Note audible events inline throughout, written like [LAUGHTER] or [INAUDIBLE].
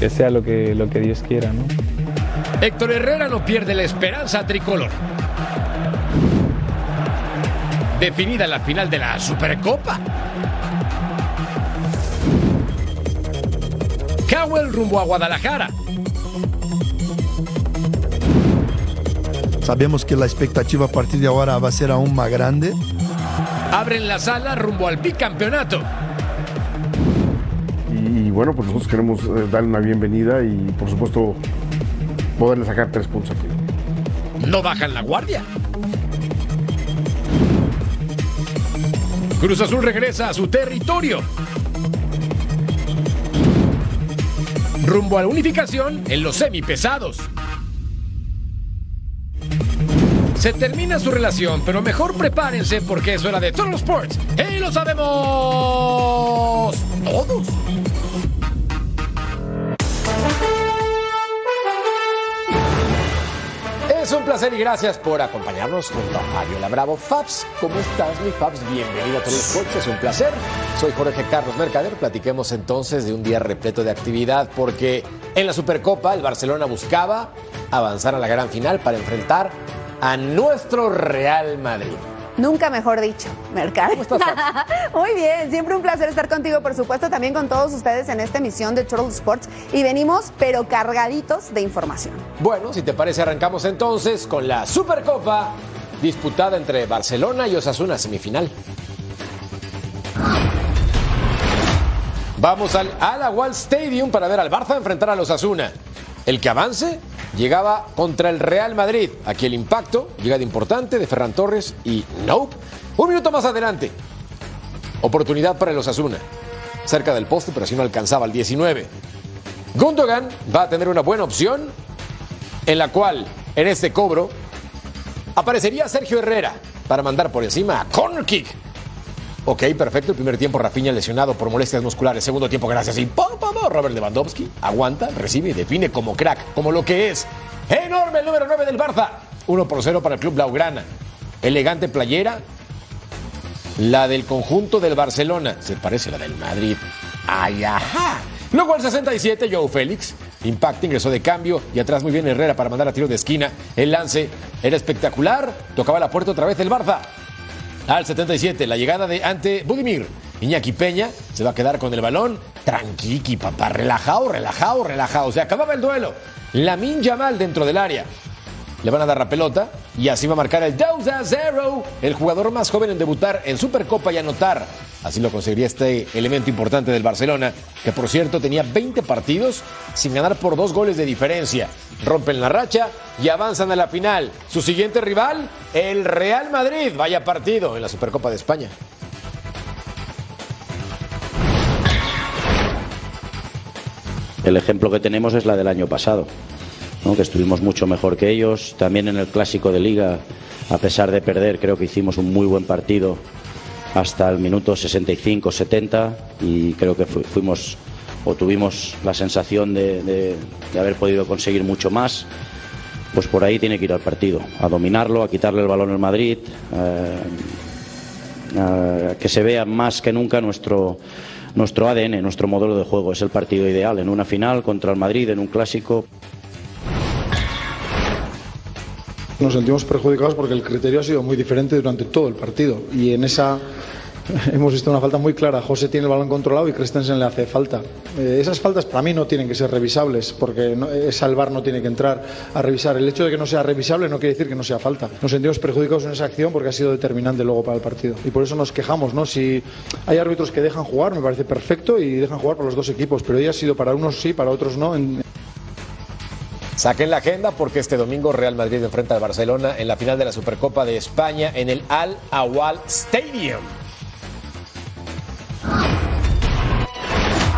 Que sea lo que, lo que Dios quiera, ¿no? Héctor Herrera no pierde la esperanza tricolor. Definida la final de la Supercopa. Cowell rumbo a Guadalajara. Sabemos que la expectativa a partir de ahora va a ser aún más grande. Abren la sala rumbo al bicampeonato. Bueno, pues nosotros queremos eh, darle una bienvenida y por supuesto poderle sacar tres puntos aquí. No bajan la guardia. Cruz Azul regresa a su territorio. Rumbo a la unificación en los semipesados. Se termina su relación, pero mejor prepárense porque es hora de Total Sports. ¡Y lo sabemos! Todos. Un placer y gracias por acompañarnos junto a Fabiola Bravo. Fabs, ¿cómo estás, mi Fabs? Bienvenido a Total Sports, es un placer. Soy Jorge Carlos Mercader. Platiquemos entonces de un día repleto de actividad porque en la Supercopa el Barcelona buscaba avanzar a la gran final para enfrentar a nuestro Real Madrid. Nunca mejor dicho, Mercado. [LAUGHS] Muy bien, siempre un placer estar contigo, por supuesto, también con todos ustedes en esta emisión de Total Sports. Y venimos, pero cargaditos de información. Bueno, si te parece, arrancamos entonces con la Supercopa disputada entre Barcelona y Osasuna semifinal. Vamos al Alagual Stadium para ver al Barça enfrentar a los Osasuna. El que avance llegaba contra el Real Madrid. Aquí el impacto, llegada importante de Ferran Torres y Nope. Un minuto más adelante. Oportunidad para el Osasuna. Cerca del poste, pero si no alcanzaba el 19. Gundogan va a tener una buena opción en la cual en este cobro aparecería Sergio Herrera para mandar por encima a corner kick. Ok, perfecto. El primer tiempo, Rafinha lesionado por molestias musculares. Segundo tiempo, gracias. Y pum, pum, Robert Lewandowski aguanta, recibe y define como crack, como lo que es. Enorme el número 9 del Barça. 1 por 0 para el club Blaugrana. Elegante playera. La del conjunto del Barcelona. Se parece a la del Madrid. ¡Ay, ajá! Luego al 67, Joe Félix. Impacto, ingresó de cambio y atrás muy bien Herrera para mandar a tiro de esquina. El lance era espectacular. Tocaba la puerta otra vez el Barça. Al 77, la llegada de ante Budimir. Iñaki Peña se va a quedar con el balón. Tranquiqui, papá. Relajado, relajado, relajado. Se acababa el duelo. Lamin Yamal dentro del área. Le van a dar la pelota y así va a marcar el 2 a 0. El jugador más joven en debutar en Supercopa y anotar. Así lo conseguiría este elemento importante del Barcelona, que por cierto tenía 20 partidos sin ganar por dos goles de diferencia. Rompen la racha y avanzan a la final. Su siguiente rival, el Real Madrid. Vaya partido en la Supercopa de España. El ejemplo que tenemos es la del año pasado, que estuvimos mucho mejor que ellos. También en el clásico de liga, a pesar de perder, creo que hicimos un muy buen partido hasta el minuto 65-70 y creo que fuimos o tuvimos la sensación de, de, de, haber podido conseguir mucho más. Pues por ahí tiene que ir al partido, a dominarlo, a quitarle el balón al Madrid, eh, a que se vea más que nunca nuestro, nuestro ADN, nuestro modelo de juego. Es el partido ideal en una final contra el Madrid, en un clásico. Nos sentimos perjudicados porque el criterio ha sido muy diferente durante todo el partido y en esa [LAUGHS] hemos visto una falta muy clara. José tiene el balón controlado y Christensen le hace falta. Eh, esas faltas para mí no tienen que ser revisables porque no, esa el VAR no tiene que entrar a revisar. El hecho de que no sea revisable no quiere decir que no sea falta. Nos sentimos perjudicados en esa acción porque ha sido determinante luego para el partido y por eso nos quejamos. ¿no? Si hay árbitros que dejan jugar, me parece perfecto y dejan jugar para los dos equipos, pero hoy ha sido para unos sí, para otros no. Saquen la agenda porque este domingo Real Madrid enfrenta al Barcelona en la final de la Supercopa de España en el Al Awal Stadium.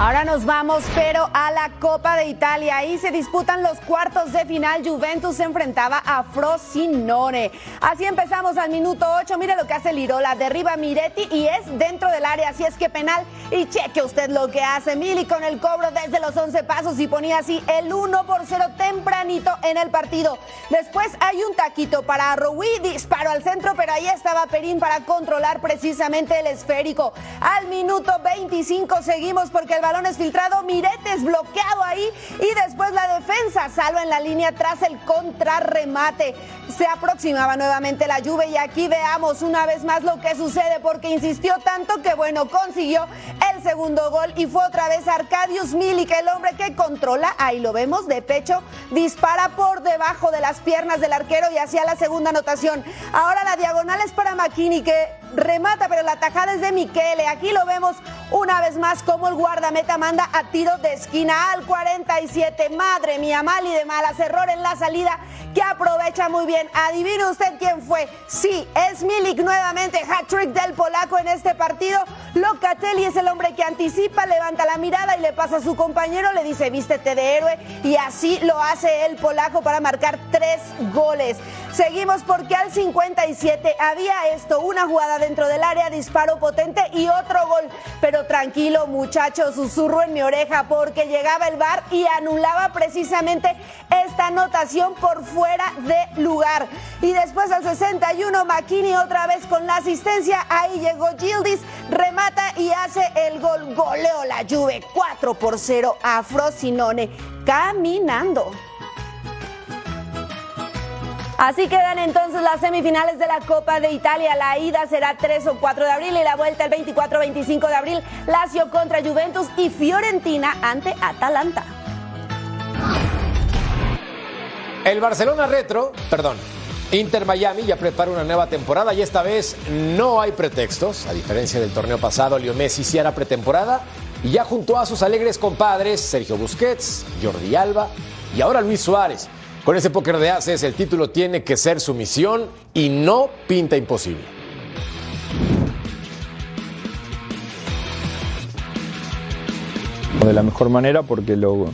Ahora nos vamos, pero a la Copa de Italia. Ahí se disputan los cuartos de final. Juventus se enfrentaba a Frosinone. Así empezamos al minuto 8. Mire lo que hace Lirola. Derriba Miretti y es dentro del área. Así es que penal. Y cheque usted lo que hace Mili con el cobro desde los 11 pasos y ponía así el 1 por 0 tempranito en el partido. Después hay un taquito para Rowi. Disparo al centro, pero ahí estaba Perín para controlar precisamente el esférico. Al minuto 25 seguimos porque el balón es filtrado, Miretes bloqueado ahí y después la defensa salva en la línea tras el contrarremate. Se aproximaba nuevamente la lluvia y aquí veamos una vez más lo que sucede porque insistió tanto que bueno, consiguió el segundo gol y fue otra vez Arcadius Milik, el hombre que controla, ahí lo vemos de pecho, dispara por debajo de las piernas del arquero y hacia la segunda anotación. Ahora la diagonal es para McKinney que remata, pero la tajada es de Miquele. Aquí lo vemos una vez más como el guardameta manda a tiro de esquina al 47. Madre mía, mal y de malas, error en la salida que aprovecha muy bien. Adivine usted quién fue. Sí, es Milik nuevamente, hat-trick del polaco en este partido. Locatelli es el hombre que anticipa, levanta la mirada y le pasa a su compañero, le dice vístete de héroe y así lo hace el polaco para marcar tres goles. Seguimos porque al 57 había esto, una jugada dentro del área, disparo potente y otro gol. Pero tranquilo muchachos, susurro en mi oreja porque llegaba el bar y anulaba precisamente esta anotación por fuera de lugar. Y después al 61 McKinney otra vez con la asistencia, ahí llegó Gildis, remata y hace el gol. Goleo la Juve 4 por 0 a Frosinone caminando. Así quedan entonces las semifinales de la Copa de Italia. La ida será 3 o 4 de abril y la vuelta el 24-25 de abril. Lazio contra Juventus y Fiorentina ante Atalanta. El Barcelona Retro, perdón, Inter Miami ya prepara una nueva temporada y esta vez no hay pretextos. A diferencia del torneo pasado, Leo Messi sí pretemporada y ya juntó a sus alegres compadres Sergio Busquets, Jordi Alba y ahora Luis Suárez. Con ese póker de haces, el título tiene que ser su misión y no pinta imposible. De la mejor manera porque lo,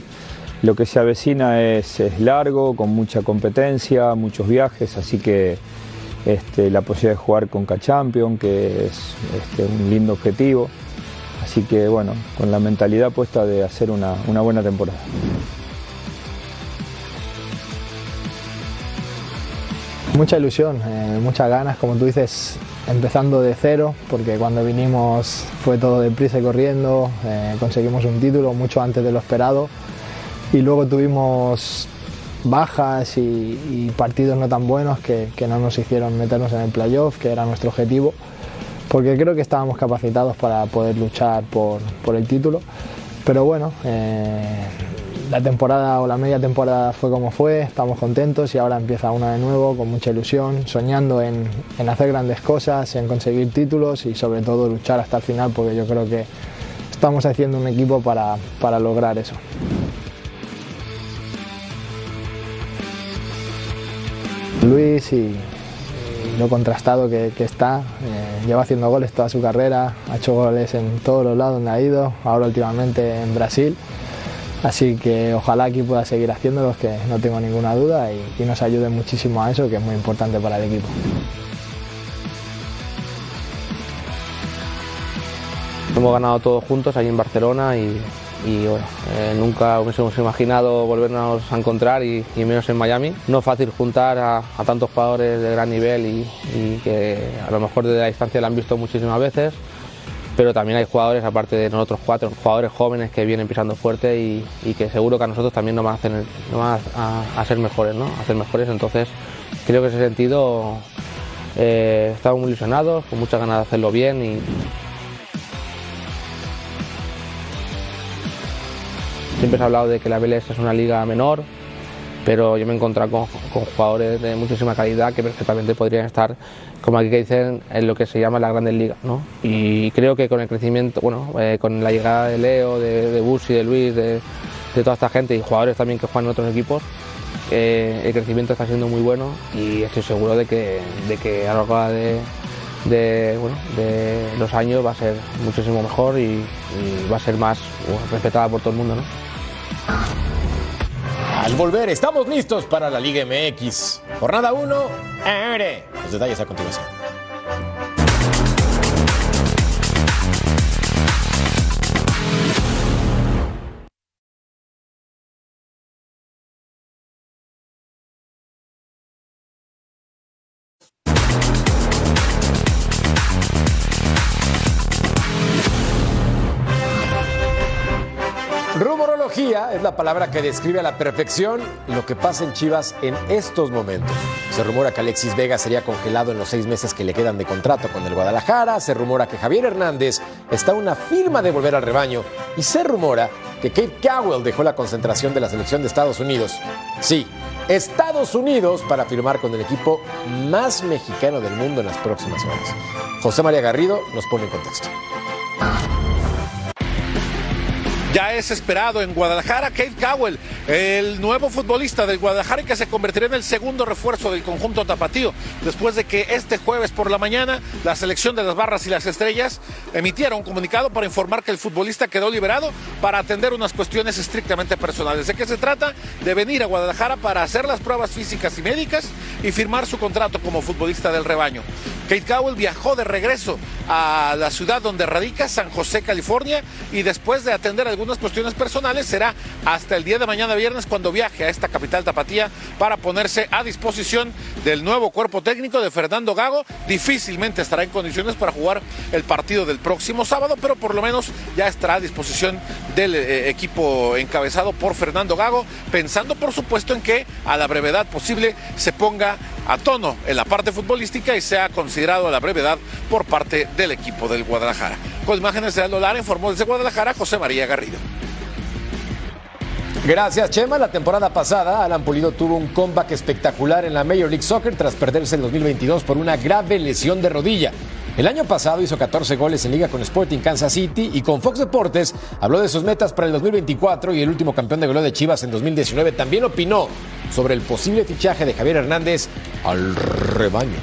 lo que se avecina es, es, largo, con mucha competencia, muchos viajes, así que este, la posibilidad de jugar con K-Champion, que es este, un lindo objetivo. Así que bueno, con la mentalidad puesta de hacer una, una buena temporada. Mucha ilusión, eh, muchas ganas, como tú dices, empezando de cero, porque cuando vinimos fue todo deprisa y corriendo, eh, conseguimos un título mucho antes de lo esperado y luego tuvimos bajas y, y partidos no tan buenos que, que, no nos hicieron meternos en el playoff, que era nuestro objetivo, porque creo que estábamos capacitados para poder luchar por, por el título. Pero bueno, eh, la temporada o la media temporada fue como fue, estamos contentos y ahora empieza una de nuevo con mucha ilusión, soñando en, en hacer grandes cosas, en conseguir títulos y sobre todo luchar hasta el final, porque yo creo que estamos haciendo un equipo para, para lograr eso. Luis y, lo contrastado que, está, eh, lleva haciendo goles toda su carrera, ha hecho goles en todos los lados donde ha ido, ahora últimamente en Brasil. Así que ojalá aquí pueda seguir haciéndolos, que no tengo ninguna duda, y, y nos ayude muchísimo a eso, que es muy importante para el equipo. Hemos ganado todos juntos ahí en Barcelona y, eh, nunca hubiésemos imaginado volvernos a encontrar y, menos en Miami. No es fácil juntar a, a tantos jugadores de gran nivel y, y, que a lo mejor desde la distancia la han visto muchísimas veces, pero también hay jugadores, aparte de nosotros cuatro, jugadores jóvenes que vienen pisando fuerte y, que seguro que a nosotros también nos van a hacer, mejores, ¿no? a ser mejores. Entonces creo que en ese sentido eh, estamos muy ilusionados, con muchas ganas de hacerlo bien y, Siempre se ha hablado de que la MLS es una liga menor, pero yo me he encontrado con, jugadores de muchísima calidad que perfectamente podrían estar, como aquí que dicen, en lo que se llama la grandes ligas. ¿no? Y creo que con el crecimiento, bueno, eh, con la llegada de Leo, de, de Busi, de Luis, de, toda esta gente y jugadores también que juegan en otros equipos, eh, el crecimiento está siendo muy bueno y estoy seguro de que, de que a lo largo de, de, bueno, de los años va a ser muchísimo mejor y, va a ser más respetada por todo el mundo. ¿no? Al volver, estamos listos para la Liga MX. Jornada 1, los detalles a continuación. Es la palabra que describe a la perfección lo que pasa en Chivas en estos momentos. Se rumora que Alexis Vega sería congelado en los seis meses que le quedan de contrato con el Guadalajara. Se rumora que Javier Hernández está una firma de volver al rebaño. Y se rumora que Kate Cowell dejó la concentración de la selección de Estados Unidos. Sí, Estados Unidos para firmar con el equipo más mexicano del mundo en las próximas horas. José María Garrido nos pone en contexto. Ya es esperado en Guadalajara Kate Cowell, el nuevo futbolista del Guadalajara y que se convertirá en el segundo refuerzo del conjunto tapatío, después de que este jueves por la mañana la selección de las barras y las estrellas emitiera un comunicado para informar que el futbolista quedó liberado para atender unas cuestiones estrictamente personales. ¿De qué se trata? De venir a Guadalajara para hacer las pruebas físicas y médicas y firmar su contrato como futbolista del rebaño. Kate Cowell viajó de regreso a la ciudad donde radica, San José, California, y después de atender algunas cuestiones personales, será hasta el día de mañana viernes cuando viaje a esta capital tapatía para ponerse a disposición del nuevo cuerpo técnico de Fernando Gago. Difícilmente estará en condiciones para jugar el partido del próximo sábado, pero por lo menos ya estará a disposición del eh, equipo encabezado por Fernando Gago, pensando por supuesto en que a la brevedad posible se ponga a tono en la parte futbolística y sea considerado a la brevedad por parte del equipo del Guadalajara. Con imágenes de Aldo Lara informó desde Guadalajara José María Garrido. Gracias, Chema. La temporada pasada, Alan Pulido tuvo un comeback espectacular en la Major League Soccer tras perderse el 2022 por una grave lesión de rodilla. El año pasado hizo 14 goles en liga con Sporting Kansas City y con Fox Deportes habló de sus metas para el 2024 y el último campeón de goleo de Chivas en 2019 también opinó sobre el posible fichaje de Javier Hernández al rebaño.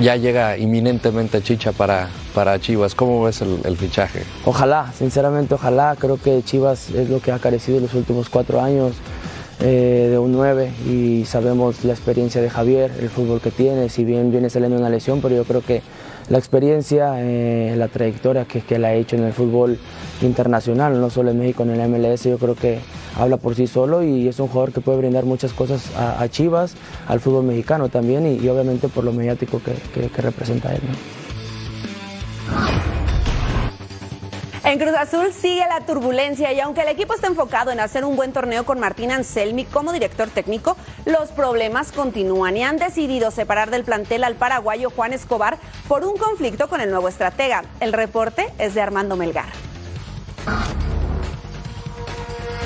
Ya llega inminentemente Chicha para, para Chivas. ¿Cómo ves el, fichaje? Ojalá, sinceramente ojalá. Creo que Chivas es lo que ha carecido en los últimos cuatro años eh, de un 9 y sabemos la experiencia de Javier, el fútbol que tiene, si bien viene saliendo una lesión, pero yo creo que la experiencia, eh, la trayectoria que, que la ha hecho en el fútbol internacional, no solo en México, en el MLS, yo creo que habla por sí solo y es un jugador que puede brindar muchas cosas a, Chivas, al fútbol mexicano también y, obviamente por lo mediático que, representa él. En Cruz Azul sigue la turbulencia y aunque el equipo está enfocado en hacer un buen torneo con Martín Anselmi como director técnico, los problemas continúan y han decidido separar del plantel al paraguayo Juan Escobar por un conflicto con el nuevo estratega. El reporte es de Armando Melgar.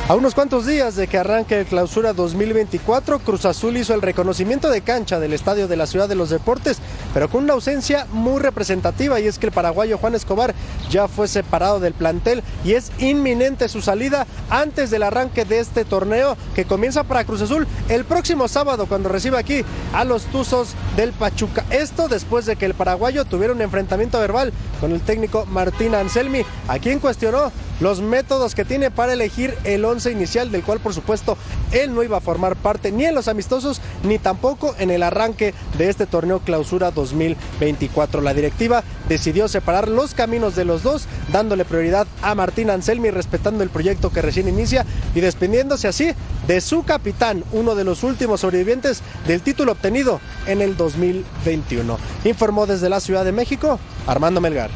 A unos cuantos días de que arranque el clausura 2024, Cruz Azul hizo el reconocimiento de cancha del Estadio de la Ciudad de los Deportes, pero con una ausencia muy representativa y es que el paraguayo Juan Escobar ya fue separado del plantel y es inminente su salida antes del arranque de este torneo que comienza para Cruz Azul el próximo sábado cuando reciba aquí a los Tuzos del Pachuca. Esto después de que el paraguayo tuviera un enfrentamiento verbal con el técnico Martín Anselmi, a quien cuestionó los métodos que tiene para elegir el once inicial, del cual por supuesto él no iba a formar parte ni en los amistosos ni tampoco en el arranque de este torneo clausura 2024. La directiva decidió separar los caminos de los dos, dándole prioridad a Martín Anselmi, respetando el proyecto que recién inicia y despidiéndose así de su capitán, uno de los últimos sobrevivientes del título obtenido en el 2021. Informó desde la Ciudad de México Armando Melgar.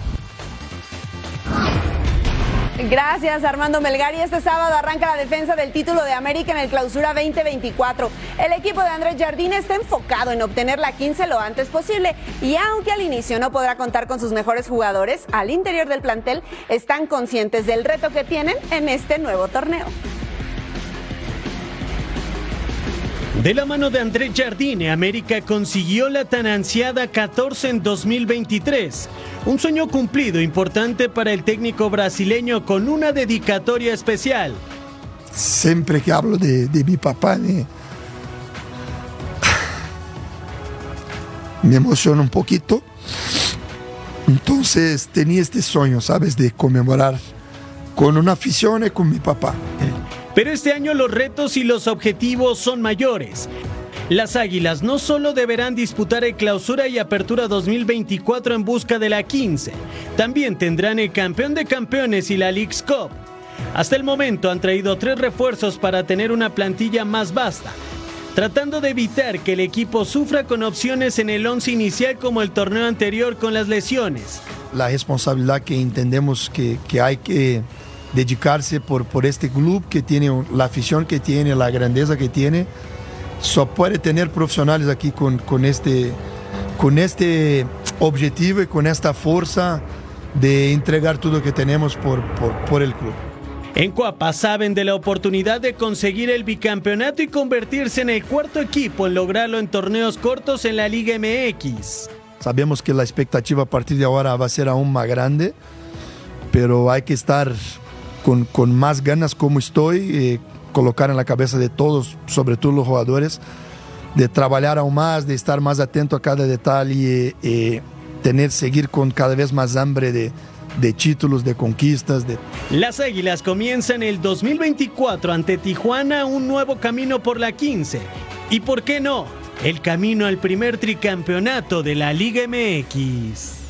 Gracias Armando Melgar y este sábado arranca la defensa del título de América en el clausura 2024. El equipo de Andrés Jardín está enfocado en obtener la 15 lo antes posible y aunque al inicio no podrá contar con sus mejores jugadores, al interior del plantel están conscientes del reto que tienen en este nuevo torneo. De la mano de Andrés Jardine, América consiguió la tan ansiada 14 en 2023. Un sueño cumplido importante para el técnico brasileño con una dedicatoria especial. Siempre que hablo de, de mi papá, [SIGHS] me, me emociona un poquito. Entonces tenía este sueño, ¿sabes? De conmemorar con una afición y con mi papá. Pero este año los retos y los objetivos son mayores. Las Águilas no solo deberán disputar el Clausura y Apertura 2024 en busca de la 15, también tendrán el Campeón de Campeones y la League's Cup. Hasta el momento han traído tres refuerzos para tener una plantilla más vasta, tratando de evitar que el equipo sufra con opciones en el once inicial como el torneo anterior con las lesiones. la responsabilidad que entendemos que, que hay que dedicarse por, por este club que tiene la afición que tiene, la grandeza que tiene. Só puede tener profesionales aquí con, con, este, con este objetivo y con esta fuerza de entregar todo lo que tenemos por, por, por el club. En Cuapa saben de la oportunidad de conseguir el bicampeonato y convertirse en el cuarto equipo en lograrlo en torneos cortos en la Liga MX. Sabemos que la expectativa a partir de ahora va a ser aún más grande, pero hay que estar con, más ganas como estoy, eh, colocar en la cabeza de todos, sobre todo los jugadores, de trabajar aún más, de estar más atento a cada detalle, eh, tener, seguir con cada vez más hambre de, títulos, de conquistas. Las Águilas comienzan el 2024 ante Tijuana un nuevo camino por la 15. ¿Y por qué no? El camino al primer tricampeonato de la Liga MX.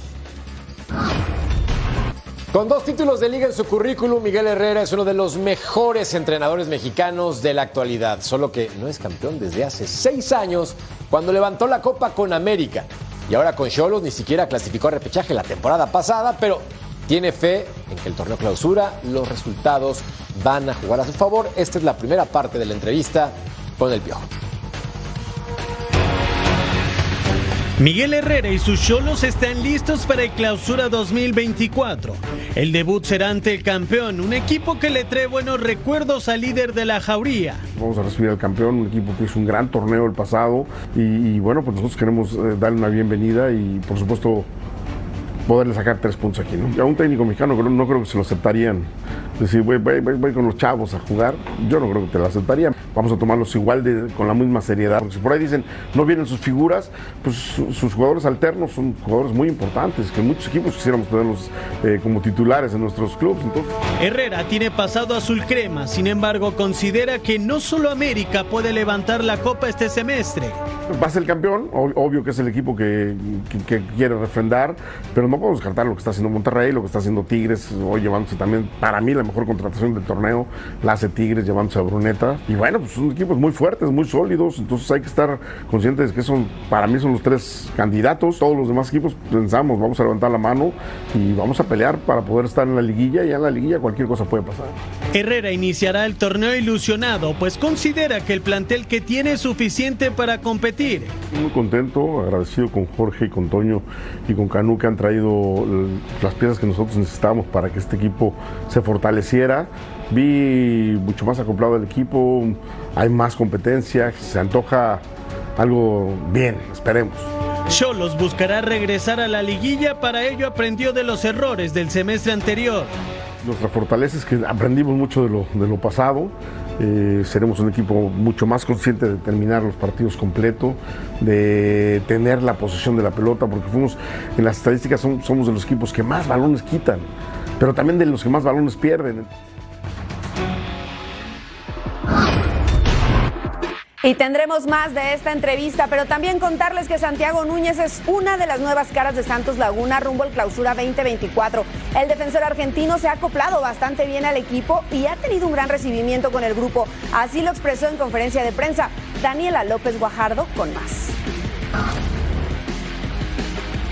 Con dos títulos de liga en su currículum, Miguel Herrera es uno de los mejores entrenadores mexicanos de la actualidad, solo que no es campeón desde hace seis años, cuando levantó la copa con América. Y ahora con Cholos ni siquiera clasificó a repechaje la temporada pasada, pero tiene fe en que el torneo clausura, los resultados van a jugar a su favor. Esta es la primera parte de la entrevista con el Piojo. Miguel Herrera y sus cholos están listos para el clausura 2024. El debut será ante el campeón, un equipo que le trae buenos recuerdos al líder de la jauría. Vamos a recibir al campeón, un equipo que hizo un gran torneo el pasado y, bueno, pues nosotros queremos eh, darle una bienvenida y por supuesto poderle sacar tres puntos aquí. ¿no? A un técnico mexicano no, no creo que se lo aceptarían. Decir, voy, voy, voy, con los chavos a jugar, yo no creo que te lo aceptarían. Vamos a tomarlos igual de, con la misma seriedad. Porque si por ahí dicen, no vienen sus figuras, pues su, sus jugadores alternos son jugadores muy importantes, que muchos equipos quisiéramos tenerlos eh, como titulares en nuestros clubes. Entonces. Herrera tiene pasado azul crema, sin embargo considera que no solo América puede levantar la copa este semestre. Va a ser el campeón, obvio que es el equipo que, que, que quiere refrendar, pero no podemos descartar lo que está haciendo Monterrey, lo que está haciendo Tigres, hoy llevándose también, para mí, la mejor contratación del torneo, la hace Tigres llevándose a Bruneta. Y bueno, pues son equipos muy fuertes, muy sólidos, entonces hay que estar conscientes de que son, para mí son los tres candidatos. Todos los demás equipos pensamos, vamos a levantar la mano y vamos a pelear para poder estar en la liguilla y en la liguilla cualquier cosa puede pasar. Herrera iniciará el torneo ilusionado, pues considera que el plantel que tiene es suficiente para competir. Muy contento, agradecido con Jorge y con Toño y con Canú que han traído las piezas que nosotros necesitábamos para que este equipo se fortaleciera. Vi mucho más acoplado el equipo, hay más competencia, se antoja algo bien, esperemos. Cholos buscará regresar a la liguilla, para ello aprendió de los errores del semestre anterior. Nuestra fortaleza es que aprendimos mucho de lo, de lo pasado, eh, seremos un equipo mucho más consciente de terminar los partidos completos, de tener la posesión de la pelota, porque fuimos, en las estadísticas somos de los equipos que más balones quitan, pero también de los que más balones pierden. Y tendremos más de esta entrevista, pero también contarles que Santiago Núñez es una de las nuevas caras de Santos Laguna rumbo al clausura 2024. El defensor argentino se ha acoplado bastante bien al equipo y ha tenido un gran recibimiento con el grupo. Así lo expresó en conferencia de prensa Daniela López Guajardo con más.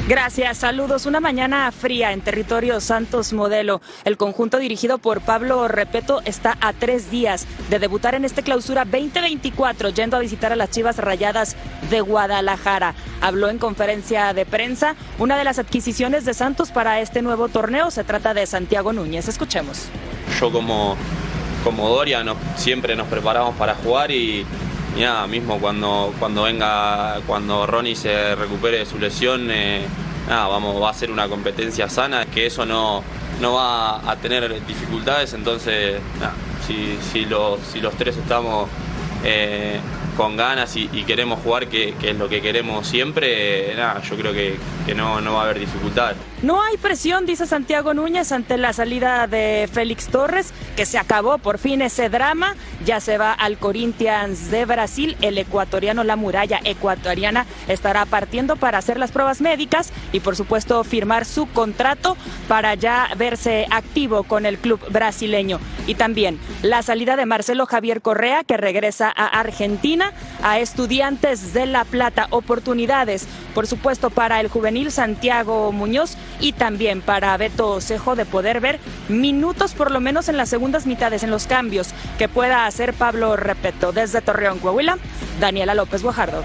Gracias, saludos. Una mañana fría en territorio Santos Modelo. El conjunto dirigido por Pablo Repeto está a tres días de debutar en este clausura 2024, yendo a visitar a las Chivas Rayadas de Guadalajara. Habló en conferencia de prensa una de las adquisiciones de Santos para este nuevo torneo. Se trata de Santiago Núñez. Escuchemos. Yo como, como Doria siempre nos preparamos para jugar y, y nada, mismo cuando, cuando venga, cuando Ronnie se recupere de su lesión, eh, nada, vamos, va a ser una competencia sana, que eso no, no va a tener dificultades, entonces, nada, si, si, los, si los tres estamos eh, con ganas y, queremos jugar, que, es lo que queremos siempre, nada, yo creo que, que no, no va a haber dificultades. No hay presión, dice Santiago Núñez, ante la salida de Félix Torres, que se acabó por fin ese drama. Ya se va al Corinthians de Brasil. El ecuatoriano, la muralla ecuatoriana, estará partiendo para hacer las pruebas médicas y, por supuesto, firmar su contrato para ya verse activo con el club brasileño. Y también la salida de Marcelo Javier Correa, que regresa a Argentina. A Estudiantes de La Plata. Oportunidades, por supuesto, para el juvenil Santiago Muñoz y también para Beto Cejo de poder ver minutos por lo menos en las segundas mitades, en los cambios que pueda hacer Pablo Repeto. Desde Torreón, Coahuila, Daniela López Guajardo.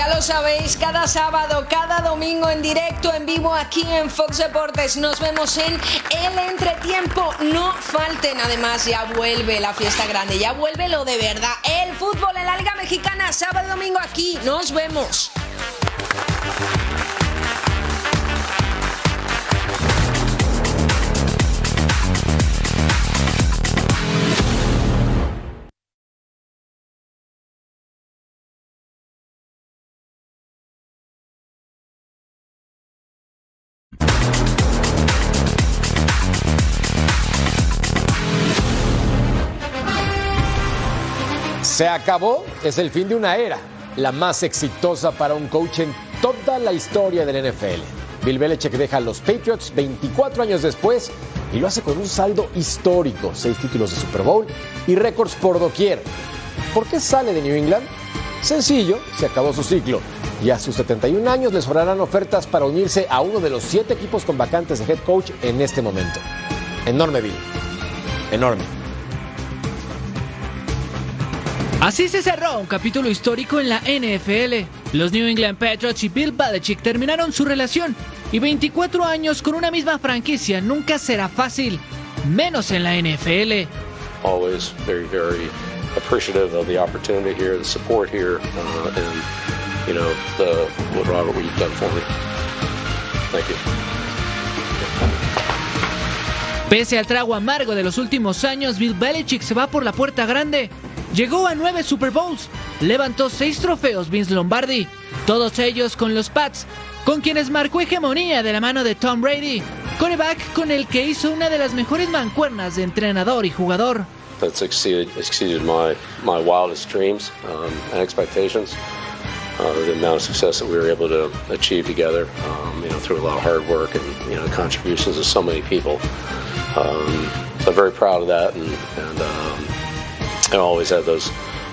Ya lo sabéis, cada sábado, cada domingo en directo, en vivo aquí en Fox Deportes. Nos vemos en el entretiempo. No falten, además, ya vuelve la fiesta grande, ya vuelve lo de verdad. El fútbol en la Liga Mexicana, sábado y domingo aquí. Nos vemos. Se acabó, es el fin de una era, la más exitosa para un coach en toda la historia del NFL. Bill Belichick deja a los Patriots 24 años después y lo hace con un saldo histórico, seis títulos de Super Bowl y récords por doquier. ¿Por qué sale de New England? Sencillo, se acabó su ciclo y a sus 71 años le sobrarán ofertas para unirse a uno de los siete equipos con vacantes de head coach en este momento. Enorme Bill, enorme. Así se cerró un capítulo histórico en la NFL. Los New England Patriots y Bill Belichick terminaron su relación y 24 años con una misma franquicia nunca será fácil, menos en la NFL. Always very, very appreciative of the opportunity here, the support here, uh, and you know, the, what Robert, what you've done for me. Thank you. Pese al trago amargo de los últimos años, Bill Belichick se va por la puerta grande. Llegó a nueve Super Bowls, levantó seis trofeos Vince Lombardi, todos ellos con los Pats, con quienes marcó hegemonía de la mano de Tom Brady, coreback con el que hizo una de las mejores mancuernas de entrenador y jugador. That's exceeded, exceeded my, my wildest dreams um, and expectations. Uh, the amount of success that we were able to achieve together, um, you know, through a lot of hard work and you know contributions of so many people. Um, I'm very proud of that, and, um, I always have those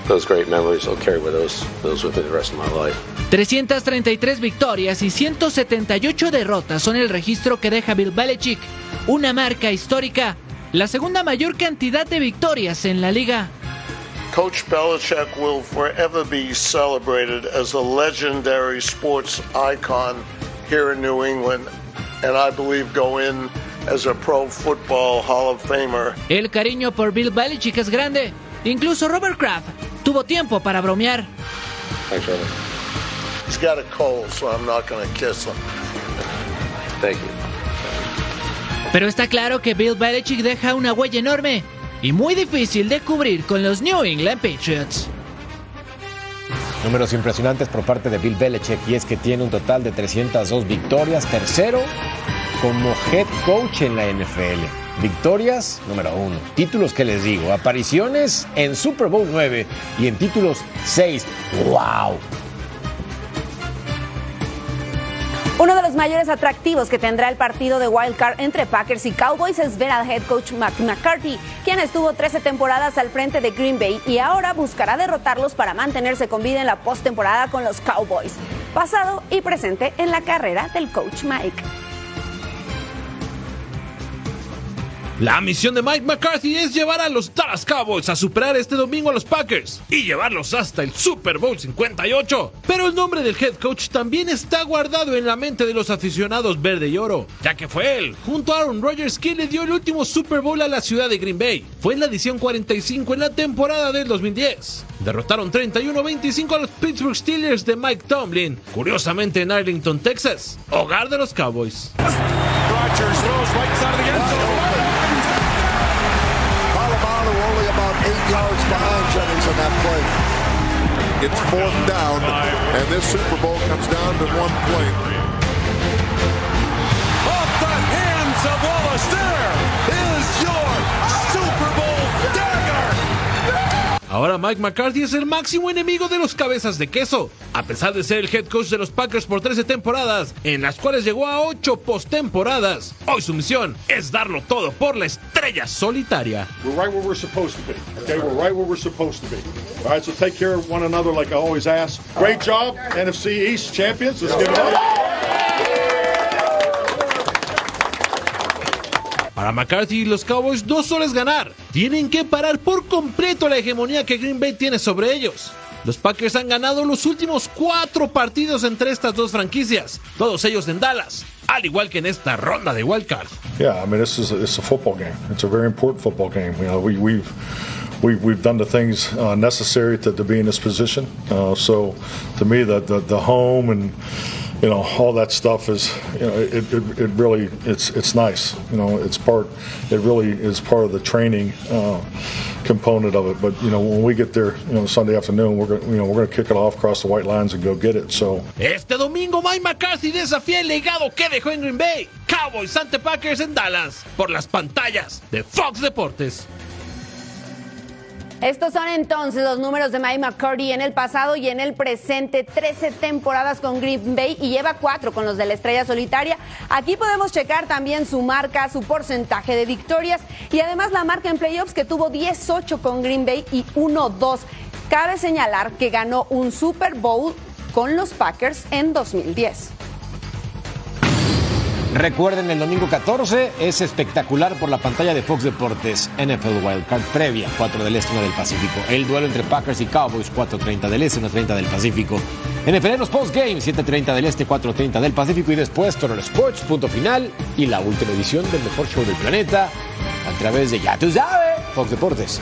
those great memories. I'll carry with those those with me the rest of my life. 333 victorias y 178 derrotas son el registro que deja Bill Belichick, una marca histórica, la segunda mayor cantidad de victorias en la liga. Coach Belichick will forever be celebrated as a legendary sports icon here in New England, and I believe go in as a Pro Football Hall of Famer. El cariño por Bill Belichick es grande. Incluso Robert Kraft tuvo tiempo para bromear. Thanks, Robert. He's got a cold, so I'm not going to kiss him. Thank you. Pero está claro que Bill Belichick deja una huella enorme y muy difícil de cubrir con los New England Patriots. Números impresionantes por parte de Bill Belichick y es que tiene un total de 302 victorias, tercero como head coach en la NFL. Victorias, número uno. Títulos que les digo, apariciones en Super Bowl 9 y en títulos 6. ¡Wow! Uno de los mayores atractivos que tendrá el partido de Wild Card entre Packers y Cowboys es ver al head coach Mac McCarthy, quien estuvo 13 temporadas al frente de Green Bay y ahora buscará derrotarlos para mantenerse con vida en la postemporada con los Cowboys, pasado y presente en la carrera del coach Mike. La misión de Mike McCarthy es llevar a los Dallas Cowboys a superar este domingo a los Packers y llevarlos hasta el Super Bowl 58. Pero el nombre del head coach también está guardado en la mente de los aficionados verde y oro, ya que fue él, junto a Aaron Rodgers, quien le dio el último Super Bowl a la ciudad de Green Bay. Fue en la edición 45 en la temporada del 2010. Derrotaron 31-25 a los Pittsburgh Steelers de Mike Tomlin, curiosamente en Arlington, Texas, hogar de los Cowboys. It's fourth down, and this Super Bowl comes down to one play. Off the hands of Wallace, there is your Super Bowl dagger. Ahora Mike McCarthy es el máximo enemigo de los cabezas de queso. A pesar de ser el head coach de los Packers por 13 temporadas, en las cuales llegó a 8 postemporadas, hoy su misión es darlo todo por la estrella solitaria. We're right where we're supposed to be. Okay, we're right where we're supposed to be. All right, so take care of one another like I always ask. Great job, NFC East champions. Let's give it up. Para McCarthy y los Cowboys no solo es ganar, tienen que parar por completo la hegemonía que Green Bay tiene sobre ellos. Los Packers han ganado los últimos cuatro partidos entre estas dos franquicias, todos ellos en Dallas, al igual que en esta ronda de wildcard. Yeah, I mean, this is it's a football game. It's a very important football game. You know, we, we've we've we've done the things uh, necessary to, to be in this position. Uh, so, to me, the, the the home and you know all that stuff is you know it, it, it really it's it's nice. You know, it's part. It really is part of the training. Uh, component of it but you know when we get there you know Sunday afternoon we're going you know we're to kick it off across the white lines and go get it so Este domingo Mike McCarthy desafía el legado que dejó en Green Bay. Cowboys ante Packers en Dallas por las pantallas de Fox Deportes. Estos son entonces los números de Mike McCurdy en el pasado y en el presente. 13 temporadas con Green Bay y lleva 4 con los de la Estrella Solitaria. Aquí podemos checar también su marca, su porcentaje de victorias y además la marca en playoffs que tuvo 10-8 con Green Bay y 1-2. Cabe señalar que ganó un Super Bowl con los Packers en 2010. Recuerden, el domingo 14 es espectacular por la pantalla de Fox Deportes. NFL Wildcard previa, 4 del Este, 1 del Pacífico. El duelo entre Packers y Cowboys, 4.30 del Este, 1.30 del Pacífico. NFL los postgame, 7.30 del Este, 4.30 del Pacífico. Y después Total Sports, punto final. Y la última edición del mejor show del planeta a través de, ya tú sabes, Fox Deportes.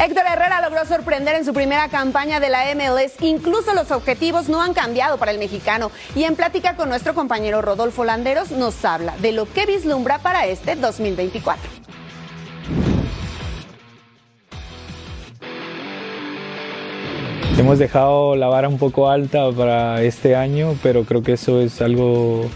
Héctor Herrera logró sorprender en su primera campaña de la MLS. Incluso los objetivos no han cambiado para el mexicano. Y en plática con nuestro compañero Rodolfo Landeros nos habla de lo que vislumbra para este 2024. Hemos dejado la vara un poco alta para este año, pero creo que eso es algo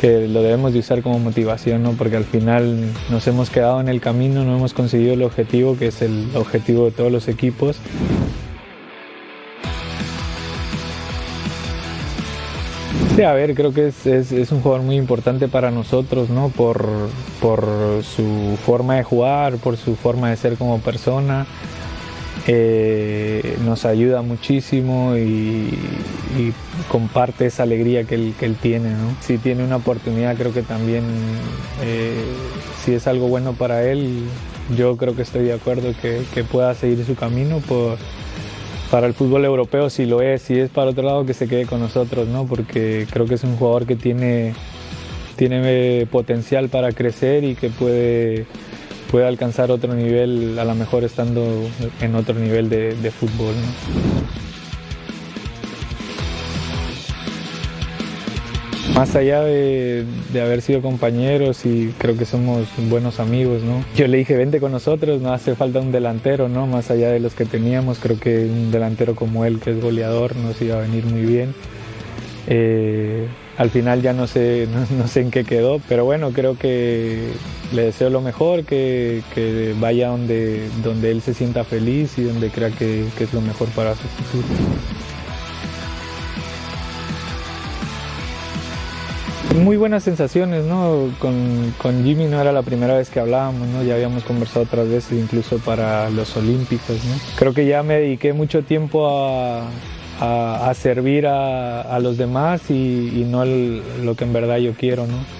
que lo debemos de usar como motivación, ¿no? porque al final nos hemos quedado en el camino, no hemos conseguido el objetivo, que es el objetivo de todos los equipos. Sí, a ver, creo que es, es, un jugador muy importante para nosotros, ¿no? Por, por su forma de jugar, por su forma de ser como persona. Eh, nos ayuda muchísimo y, y, comparte esa alegría que él, que él tiene. ¿no? Si tiene una oportunidad, creo que también, eh, si es algo bueno para él, yo creo que estoy de acuerdo que, que pueda seguir su camino por, para el fútbol europeo, si lo es, si es para otro lado, que se quede con nosotros, ¿no? porque creo que es un jugador que tiene, tiene potencial para crecer y que puede puede alcanzar otro nivel, a lo mejor estando en otro nivel de, de fútbol. Más allá de, haber sido compañeros y creo que somos buenos amigos, ¿no? Yo le dije, vente con nosotros, no hace falta un delantero, ¿no? Más allá de los que teníamos, creo que un delantero como él, que es goleador, nos iba a venir muy bien. Eh, al final ya no sé, [LAUGHS] no, sé en qué quedó, pero bueno, creo que le deseo lo mejor, que, que vaya donde, donde él se sienta feliz y donde crea que, que es lo mejor para su futuro. Muy buenas sensaciones, ¿no? Con, con, Jimmy no era la primera vez que hablábamos, ¿no? Ya habíamos conversado otras veces, incluso para los Olímpicos, ¿no? Creo que ya me dediqué mucho tiempo a, a, servir a, a, los demás y, no lo que en verdad yo quiero, ¿no?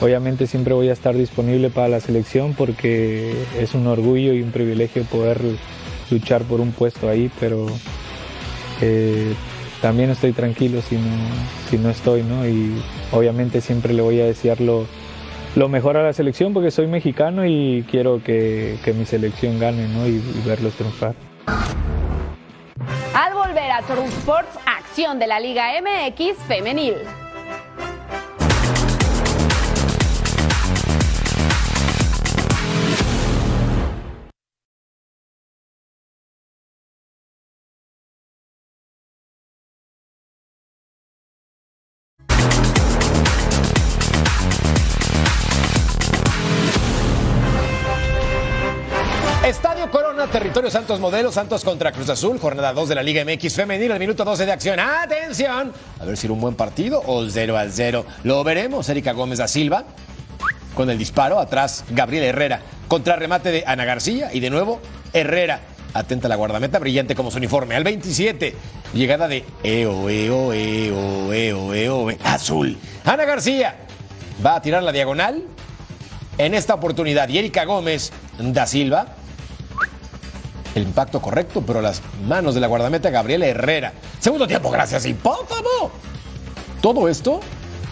Obviamente siempre voy a estar disponible para la selección porque es un orgullo y un privilegio poder luchar por un puesto ahí, pero eh, también estoy tranquilo si no, si no estoy, ¿no? Y obviamente siempre le voy a desear lo, lo mejor a la selección porque soy mexicano y quiero que, que mi selección gane, ¿no? Y, y verlos triunfar. Al volver a Tour Sports, acción de la Liga MX femenil. Santos Modelo, Santos contra Cruz Azul, jornada 2 de la Liga MX femenil, el minuto 12 de acción. ¡Atención! A ver si era un buen partido o 0 al 0. Lo veremos. Erika Gómez da Silva con el disparo. Atrás, Gabriel Herrera. Contra remate de Ana García y de nuevo Herrera. Atenta la guardameta, brillante como su uniforme. Al 27, llegada de Eo, Eo, Eo, Eo, Eo, Eo, Azul. Ana García va a tirar la diagonal en esta oportunidad. Y Erika Gómez da Silva. El impacto correcto, pero las manos de la guardameta Gabriela Herrera. Segundo tiempo, gracias. Favor. Todo esto,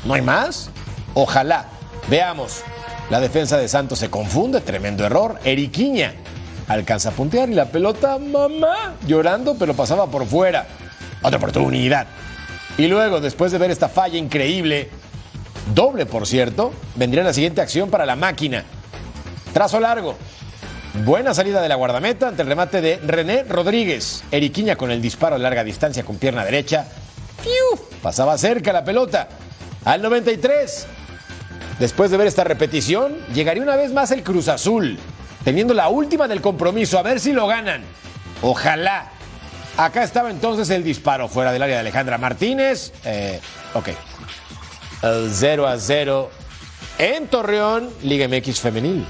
no hay más. Ojalá. Veamos. La defensa de Santos se confunde, tremendo error. Eriquiña alcanza a puntear y la pelota, mamá, llorando, pero pasaba por fuera. Otra oportunidad. Y luego, después de ver esta falla increíble, doble por cierto, vendría la siguiente acción para la máquina. Trazo largo. Buena salida de la guardameta ante el remate de René Rodríguez. Eriquiña con el disparo a larga distancia con pierna derecha. ¡Fiu! Pasaba cerca la pelota. Al 93. Después de ver esta repetición, llegaría una vez más el Cruz Azul, teniendo la última del compromiso, a ver si lo ganan. Ojalá. Acá estaba entonces el disparo fuera del área de Alejandra Martínez. Eh, ok. El 0 a 0 en Torreón, Liga MX Femenil.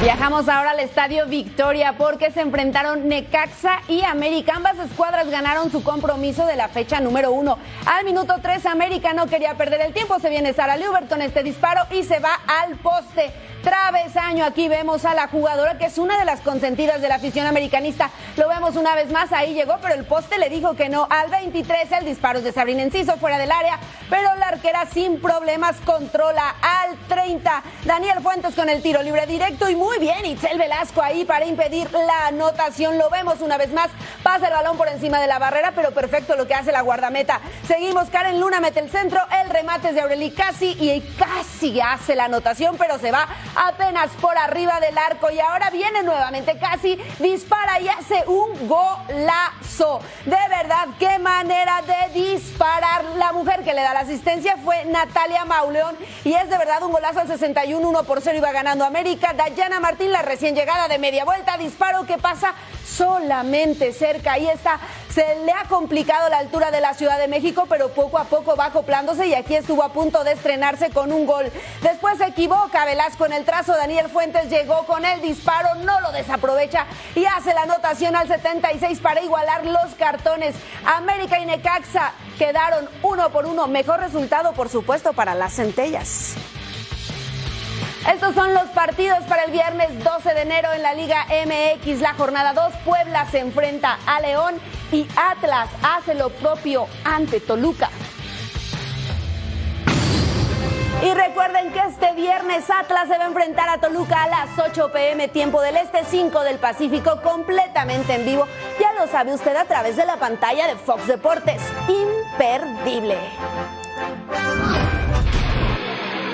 Viajamos ahora al Estadio Victoria porque se enfrentaron Necaxa y América. Ambas escuadras ganaron su compromiso de la fecha número uno. Al minuto 3 América no quería perder el tiempo. Se viene Sara Luberton este disparo y se va al poste. Travesaño, aquí vemos a la jugadora que es una de las consentidas de la afición americanista. Lo vemos una vez más, ahí llegó, pero el poste le dijo que no. Al 23 el disparo es de Sabrina Enciso fuera del área, pero la arquera sin problemas controla. Al 30 Daniel Fuentes con el tiro libre directo y muy bien Itzel Velasco ahí para impedir la anotación. Lo vemos una vez más, pasa el balón por encima de la barrera, pero perfecto lo que hace la guardameta. Seguimos, Karen Luna mete el centro, el remate es de Aureli casi y casi hace la anotación, pero se va apenas por arriba del arco y ahora viene nuevamente casi, dispara y hace un golazo. De verdad, qué manera de disparar. La mujer que le da la asistencia fue Natalia Mauleón y es de verdad un golazo al 61, 1 por 0 iba ganando América. Dayana Martín, la recién llegada de media vuelta, disparo que pasa solamente cerca. Ahí está, se le ha complicado la altura de la Ciudad de México, pero poco a poco va acoplándose y aquí estuvo a punto de estrenarse con un gol. Después se equivoca Velasco en el trazo, Daniel Fuentes llegó con el disparo, no lo desaprovecha y hace la anotación al 76 para igualar los cartones. América y Necaxa quedaron uno por uno. Mejor resultado, por supuesto, para las centellas. Estos son los partidos para el viernes 12 de enero en la Liga MX. La jornada 2, Puebla se enfrenta a León y Atlas hace lo propio ante Toluca. Y recuerden que este viernes Atlas se va a enfrentar a Toluca a las 8 pm tiempo del Este, 5 del Pacífico, completamente en vivo. Ya lo sabe usted a través de la pantalla de Fox Deportes. Imperdible.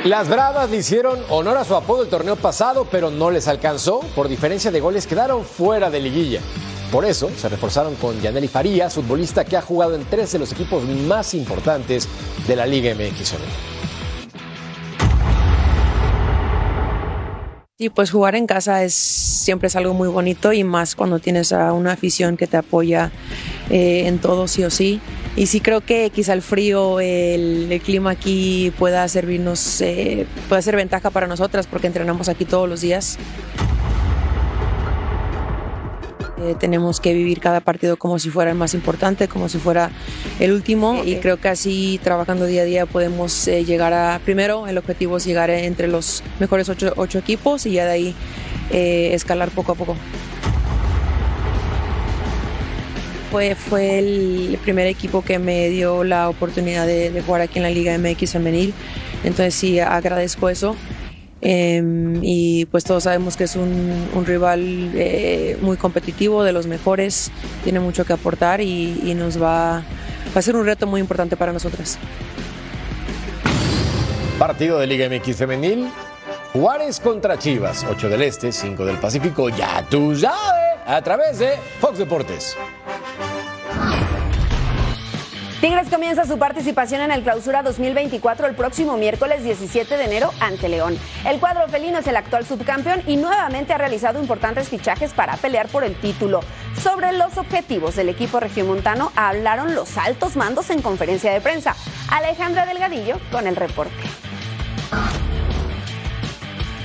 Las Bravas le hicieron honor a su apodo el torneo pasado, pero no les alcanzó. Por diferencia de goles quedaron fuera de liguilla. Por eso se reforzaron con Yaneli Farías, futbolista que ha jugado en tres de los equipos más importantes de la Liga MX. Sí, pues jugar en casa es siempre es algo muy bonito y más cuando tienes a una afición que te apoya eh, en todo sí o sí. Y sí creo que quizá el frío, el, clima aquí pueda servirnos, eh, puede ser ventaja para nosotras porque entrenamos aquí todos los días. Eh, tenemos que vivir cada partido como si fuera el más importante, como si fuera el último y creo que así trabajando día a día podemos eh, llegar a, primero el objetivo es llegar entre los mejores ocho, ocho equipos y ya de ahí eh, escalar poco a poco. Fue, fue el primer equipo que me dio la oportunidad de, de jugar aquí en la Liga MX femenil, entonces sí agradezco eso. Eh, y pues todos sabemos que es un, rival eh, muy competitivo, de los mejores, tiene mucho que aportar y, y nos va, va a ser un reto muy importante para nosotras. Partido de Liga MX femenil. Juárez contra Chivas, 8 del Este, 5 del Pacífico, ya tú sabes, a través de Fox Deportes. Tigres comienza su participación en el Clausura 2024 el próximo miércoles 17 de enero ante León. El cuadro felino es el actual subcampeón y nuevamente ha realizado importantes fichajes para pelear por el título. Sobre los objetivos del equipo regiomontano hablaron los altos mandos en conferencia de prensa. Alejandra Delgadillo con el reporte.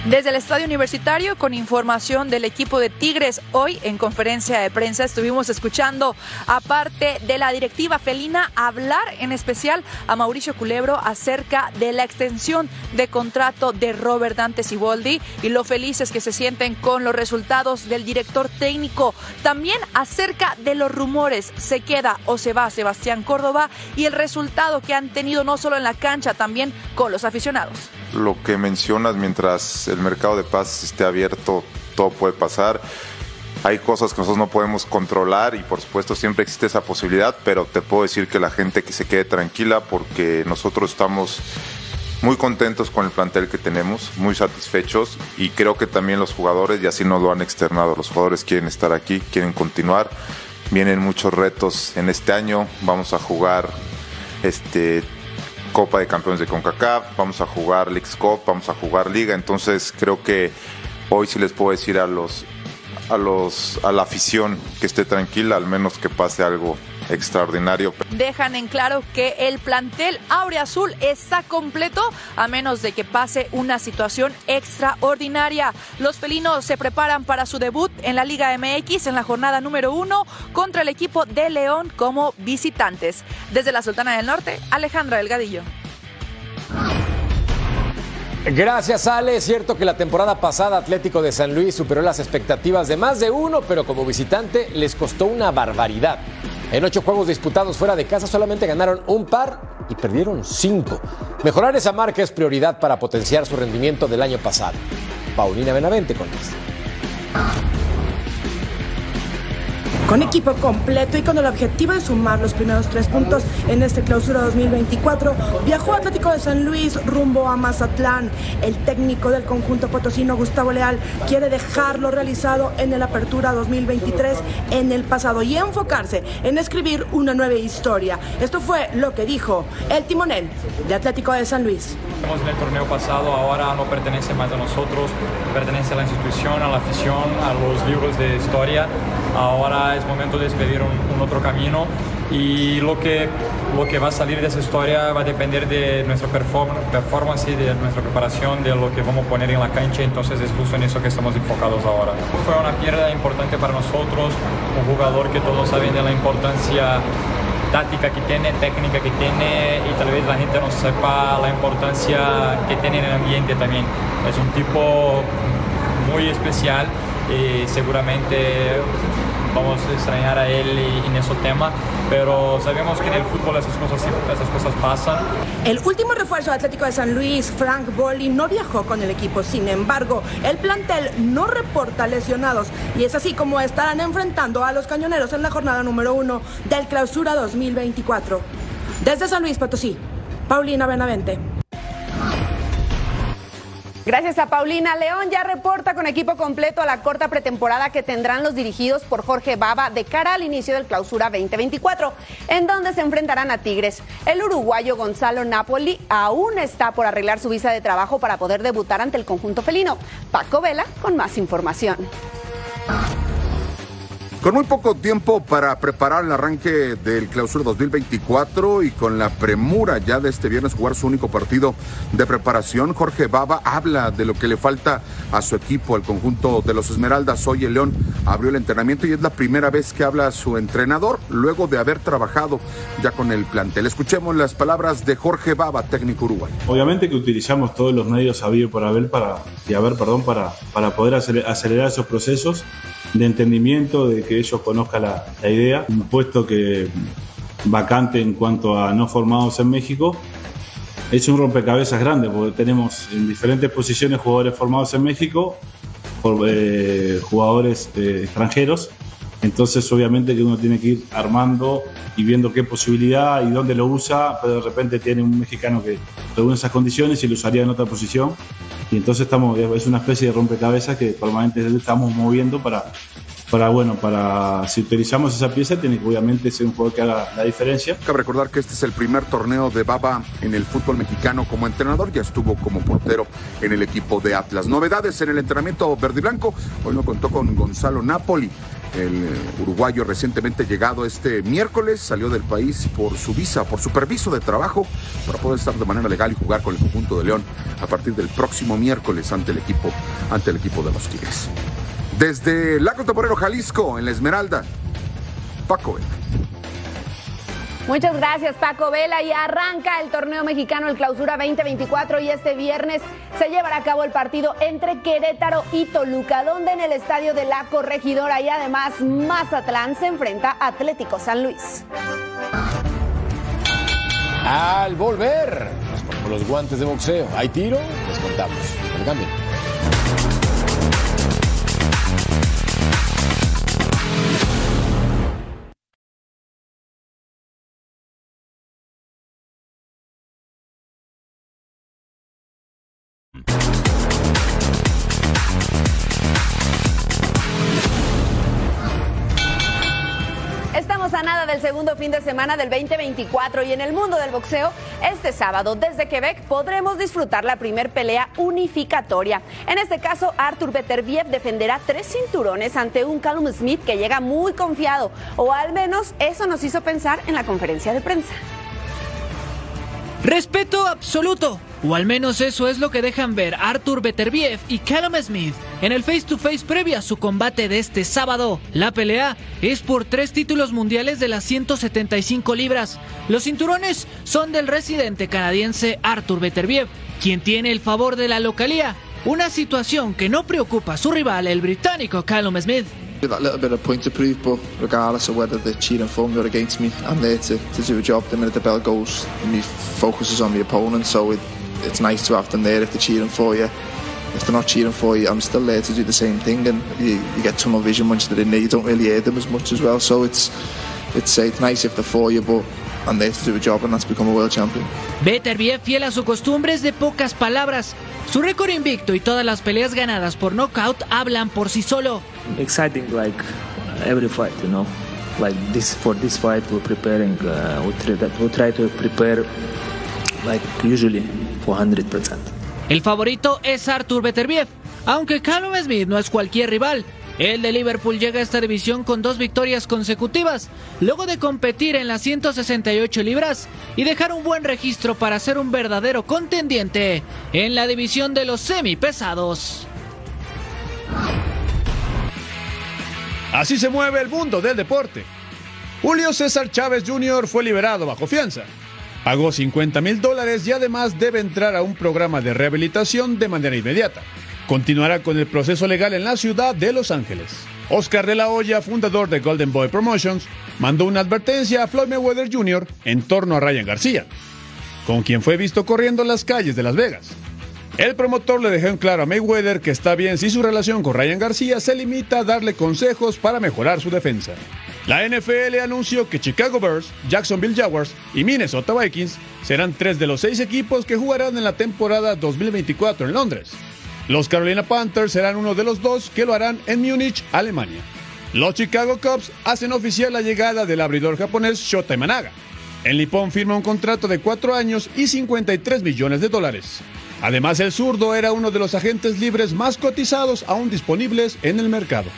Desde el Estadio Universitario, con información del equipo de Tigres, hoy en conferencia de prensa estuvimos escuchando, aparte de la directiva felina, hablar en especial a Mauricio Culebro acerca de la extensión de contrato de Robert Dante Siboldi y lo felices que se sienten con los resultados del director técnico. También acerca de los rumores, se queda o se va Sebastián Córdoba y el resultado que han tenido no solo en la cancha, también con los aficionados lo que mencionas, mientras el mercado de paz esté abierto, todo puede pasar. Hay cosas que nosotros no podemos controlar y por supuesto siempre existe esa posibilidad, pero te puedo decir que la gente que se quede tranquila porque nosotros estamos muy contentos con el plantel que tenemos, muy satisfechos y creo que también los jugadores, y así nos lo han externado, los jugadores quieren estar aquí, quieren continuar. Vienen muchos retos en este año, vamos a jugar este Copa de Campeones de CONCACAF, vamos a jugar Leagues Cup, vamos a jugar Liga, entonces creo que hoy sí les puedo decir a los a los a la afición que esté tranquila, al menos que pase algo extraordinario. Dejan en claro que el plantel Azul está completo a menos de que pase una situación extraordinaria. Los felinos se preparan para su debut en la Liga MX en la jornada número uno contra el equipo de León como visitantes. Desde la Sultana del Norte, Alejandra Delgadillo. Gracias, Ale. Es cierto que la temporada pasada Atlético de San Luis superó las expectativas de más de uno, pero como visitante les costó una barbaridad. En ocho juegos disputados fuera de casa solamente ganaron un par y perdieron cinco. Mejorar esa marca es prioridad para potenciar su rendimiento del año pasado. Paulina Benavente con esto con equipo completo y con el objetivo de sumar los primeros tres puntos en este clausura 2024, viajó Atlético de San Luis rumbo a Mazatlán. El técnico del conjunto potosino, Gustavo Leal, quiere dejarlo realizado en el Apertura 2023 en el pasado y enfocarse en escribir una nueva historia. Esto fue lo que dijo el timonel de Atlético de San Luis. En el torneo pasado ahora no pertenece más a nosotros, pertenece a la institución, a la afición, a los libros de historia. Ahora es momento de despedir un, otro camino y lo que, lo que va a salir de esa historia va a depender de nuestra performance, de nuestra preparación, de lo que vamos a poner en la cancha, entonces es justo en eso que estamos enfocados ahora. Fue una pérdida importante para nosotros, un jugador que todos saben de la importancia táctica que tiene, técnica que tiene y tal vez la gente no sepa la importancia que tiene en el ambiente también. Es un tipo muy especial y seguramente vamos a extrañar a él en ese tema, pero sabemos que en el fútbol esas cosas, esas cosas pasan. El último refuerzo Atlético de San Luis, Frank Bolli, no viajó con el equipo, sin embargo, el plantel no reporta lesionados y es así como estarán enfrentando a los cañoneros en la jornada número uno del Clausura 2024. Desde San Luis Potosí, Paulina Benavente. Gracias a Paulina. León ya reporta con equipo completo a la corta pretemporada que tendrán los dirigidos por Jorge Baba de cara al inicio del clausura 2024, en donde se enfrentarán a Tigres. El uruguayo Gonzalo Napoli aún está por arreglar su visa de trabajo para poder debutar ante el conjunto felino. Paco Vela con más información. Con muy poco tiempo para preparar el arranque del clausura 2024 y con la premura ya de este viernes jugar su único partido de preparación, Jorge Baba habla de lo que le falta a su equipo, al conjunto de los Esmeraldas. Hoy el León abrió el entrenamiento y es la primera vez que habla su entrenador luego de haber trabajado ya con el plantel. Escuchemos las palabras de Jorge Baba, técnico uruguayo. Obviamente que utilizamos todos los medios habidos por haber para, y haber, perdón, para, para poder acelerar esos procesos de entendimiento, de que ellos conozcan la, idea. Un puesto que vacante en cuanto a no formados en México. Es un rompecabezas grande porque tenemos en diferentes posiciones jugadores formados en México, eh, jugadores eh, extranjeros. Entonces obviamente que uno tiene que ir armando y viendo qué posibilidad y dónde lo usa, pero de repente tiene un mexicano que reúne esas condiciones y lo usaría en otra posición y entonces estamos, es una especie de rompecabezas que permanentemente estamos moviendo para, para, bueno, para si utilizamos esa pieza, tiene que obviamente ser un jugador que haga la diferencia. Cabe recordar que este es el primer torneo de Baba en el fútbol mexicano como entrenador, ya estuvo como portero en el equipo de Atlas. Novedades en el entrenamiento verde y blanco, hoy lo contó con Gonzalo Napoli. El uruguayo recientemente llegado este miércoles salió del país por su visa, por su permiso de trabajo, para poder estar de manera legal y jugar con el conjunto de León a partir del próximo miércoles ante el equipo, ante el equipo de los Tigres. Desde Lago Taporero, Jalisco, en la Esmeralda, Paco Vela. Muchas gracias Paco Vela y arranca el torneo mexicano el clausura 2024 y este viernes se llevará a cabo el partido entre Querétaro y Toluca donde en el estadio de la Corregidora y además Mazatlán se enfrenta a Atlético San Luis. Al volver, nos ponemos los guantes de boxeo. ¿Hay tiro? Les contamos. El cambio. Semana del 2024 y en el mundo del boxeo, este sábado desde Quebec podremos disfrutar la primer pelea unificatoria. En este caso, Arthur Beterbiev defenderá tres cinturones ante un Callum Smith que llega muy confiado, o al menos eso nos hizo pensar en la conferencia de prensa. Respeto absoluto, o al menos eso es lo que dejan ver Arthur Beterbiev y Callum Smith en el face to face previo a su combate de este sábado. La pelea es por tres títulos mundiales de las 175 libras. Los cinturones son del residente canadiense Arthur Beterbiev, quien tiene el favor de la localía, una situación que no preocupa a su rival, el británico Callum Smith. That little bit of point to prove, but regardless of whether the cheating formed or against me, I'm there to, to do a job. The minute the bell goes, me on opponent, so it, it's nice to have them there if they're cheering for you. If they're not cheering for you, I'm still there to do the same thing, and you, you get tunnel vision once they're in there. You don't really hear them as much as well, so it's it's uh, it's nice if they're for you, but I'm there to do a job, and that's become a world champion. Beterbiev, fiel a su costumbre, es de pocas palabras. Su récord invicto y todas las peleas ganadas por knockout hablan por sí solo. exciting like every fight you know like this for this fight we're preparing uh, we, try, we try to prepare like usually for 100% El favorito es Arthur Beterbiev, aunque Callum Smith no es cualquier rival. El de Liverpool llega a esta división con dos victorias consecutivas, luego de competir en las 168 libras y dejar un buen registro para ser un verdadero contendiente en la división de los semipesados. Así se mueve el mundo del deporte. Julio César Chávez Jr. fue liberado bajo fianza. Pagó 50 mil dólares y además debe entrar a un programa de rehabilitación de manera inmediata. Continuará con el proceso legal en la ciudad de Los Ángeles. Oscar de la Hoya, fundador de Golden Boy Promotions, mandó una advertencia a Floyd Mayweather Jr. en torno a Ryan García, con quien fue visto corriendo las calles de Las Vegas. El promotor le dejó en claro a Mayweather que está bien si su relación con Ryan García se limita a darle consejos para mejorar su defensa. La NFL anunció que Chicago Bears, Jacksonville Jaguars y Minnesota Vikings serán tres de los seis equipos que jugarán en la temporada 2024 en Londres. Los Carolina Panthers serán uno de los dos que lo harán en Múnich, Alemania. Los Chicago Cubs hacen oficial la llegada del abridor japonés Shota Imanaga. El Nippon firma un contrato de cuatro años y 53 millones de dólares. Además, el zurdo era uno de los agentes libres más cotizados aún disponibles en el mercado.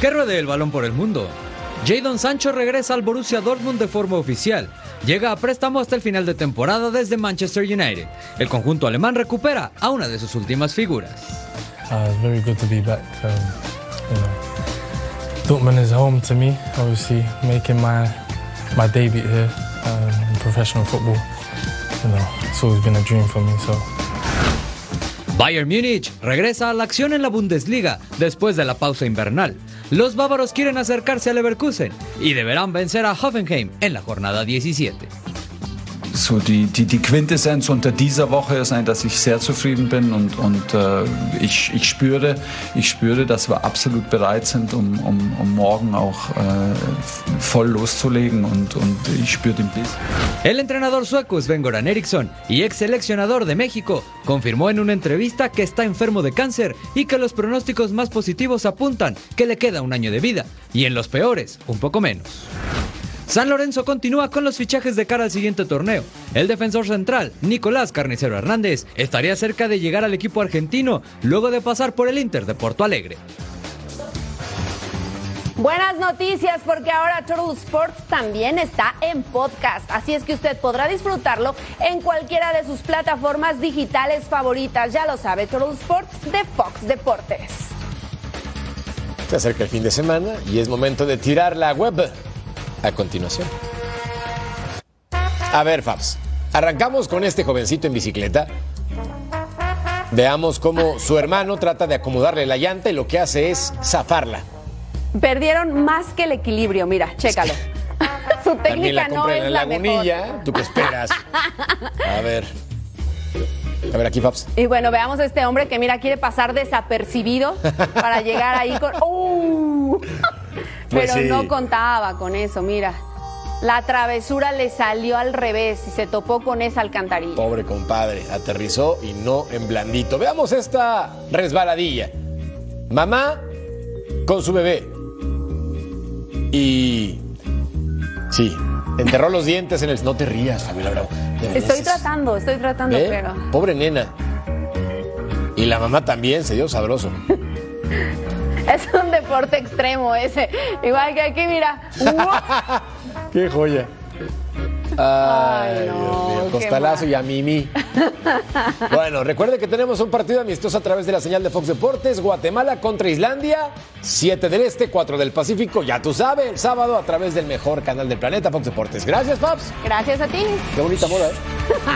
Que ruede el balón por el mundo. Jadon Sancho regresa al Borussia Dortmund de forma oficial. Llega a préstamo hasta el final de temporada desde Manchester United. El conjunto alemán recupera a una de sus últimas figuras. Uh, it's very good to be back. Um, you know, Dortmund is home to me. Obviously, making my my debut here um, in professional football. You know, it's always been a dream for me. So Bayern Múnich regresa a la acción en la Bundesliga después de la pausa invernal. Los bávaros quieren acercarse al Leverkusen y deberán vencer a Hoffenheim en la jornada 17. So die, die, die Quintessenz unter dieser Woche ist, dass ich sehr zufrieden bin und, und äh, ich, ich, spüre, ich spüre, dass wir absolut bereit sind, um, um, um morgen auch äh, voll loszulegen und, und ich spüre den Biss. El entrenador sueco Sven-Goran Eriksson y ex seleccionador de México confirmó en una entrevista que está enfermo de cáncer y que los pronósticos más positivos apuntan que le queda un año de vida y en los peores un poco menos. San Lorenzo continúa con los fichajes de cara al siguiente torneo. El defensor central, Nicolás Carnicero Hernández, estaría cerca de llegar al equipo argentino luego de pasar por el Inter de Porto Alegre. Buenas noticias porque ahora Total Sports también está en podcast, así es que usted podrá disfrutarlo en cualquiera de sus plataformas digitales favoritas. Ya lo sabe, Total Sports de Fox Deportes. Se acerca el fin de semana y es momento de tirar la web a continuación. A ver, Fabs, arrancamos con este jovencito en bicicleta. Veamos cómo su hermano trata de acomodarle la llanta y lo que hace es zafarla. Perdieron más que el equilibrio, mira, chécalo. [LAUGHS] su técnica no es en la lagunilla. mejor. ¿Tú qué esperas? [LAUGHS] A ver. A ver, aquí, Fabs. Y bueno, veamos a este hombre que mira, quiere pasar desapercibido para llegar ahí con... [LAUGHS] ¡Uh! Pues Pero sí. no contaba con eso, mira. La travesura le salió al revés y se topó con esa alcantarilla. Pobre compadre, aterrizó y no en blandito. Veamos esta resbaladilla. Mamá con su bebé. Y. Sí, enterró los dientes en el. No te rías, Fabiola Bravo. Estoy tratando, estoy tratando, pero... Pobre nena. Y la mamá también se dio sabroso. [LAUGHS] [LAUGHS] Es un deporte extremo ese. Igual que aquí, mira. [LAUGHS] ¡Qué joya! Ay, Ay, Dios mío, costalazo y a Mimi. [LAUGHS] Bueno, recuerde que tenemos un partido amistoso a través de la señal de Fox Deportes. Guatemala contra Islandia, 7 del Este, 4 del Pacífico. Ya tú sabes, el sábado a través del mejor canal del planeta, Fox Deportes. Gracias, Paps. Gracias a ti. Qué bonita moda, ¿eh?